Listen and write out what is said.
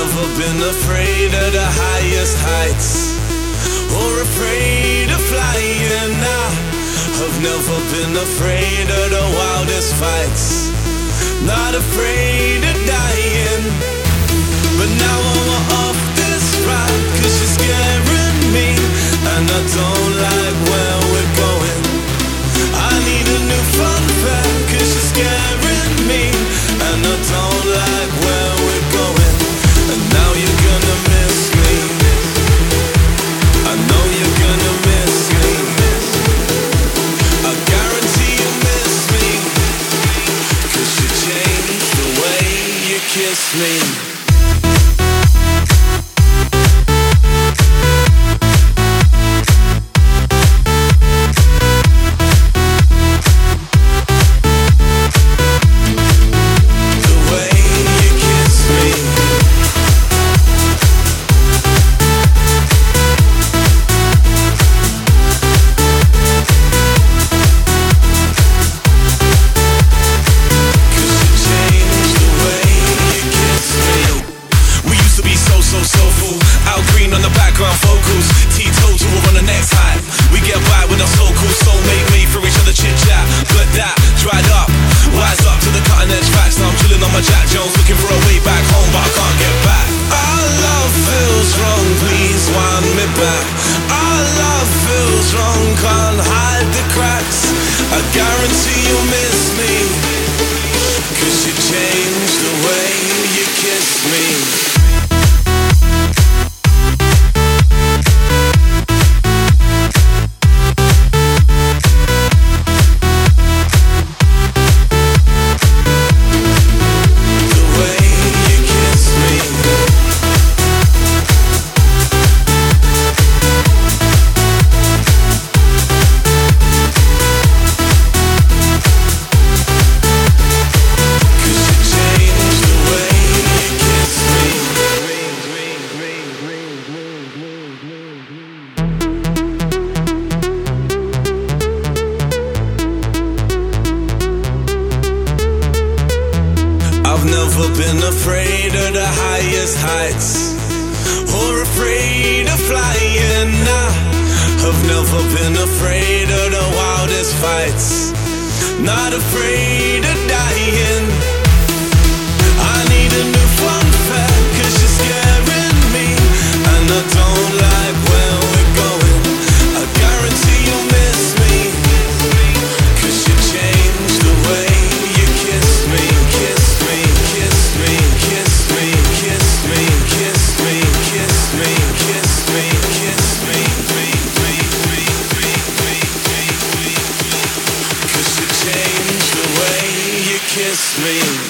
never been afraid of the highest heights or afraid of flying. I have never been afraid of the wildest fights, not afraid of dying. But now I'm off. rain. Teetotal on the next high. We get by with our so cool soulmate made for each other chit chat. That, dried up, wise up to the cutting edge facts. Now I'm chilling on my Jack Jones, looking for a way back home, but I can't get back. Our love feels wrong, please wind me back. Our love feels wrong, can't hide the cracks. I guarantee you'll miss me, cause you changed. never been afraid of the highest heights or afraid of flying. I have never been afraid of the wildest fights, not afraid of dying. I need a new fun. Me.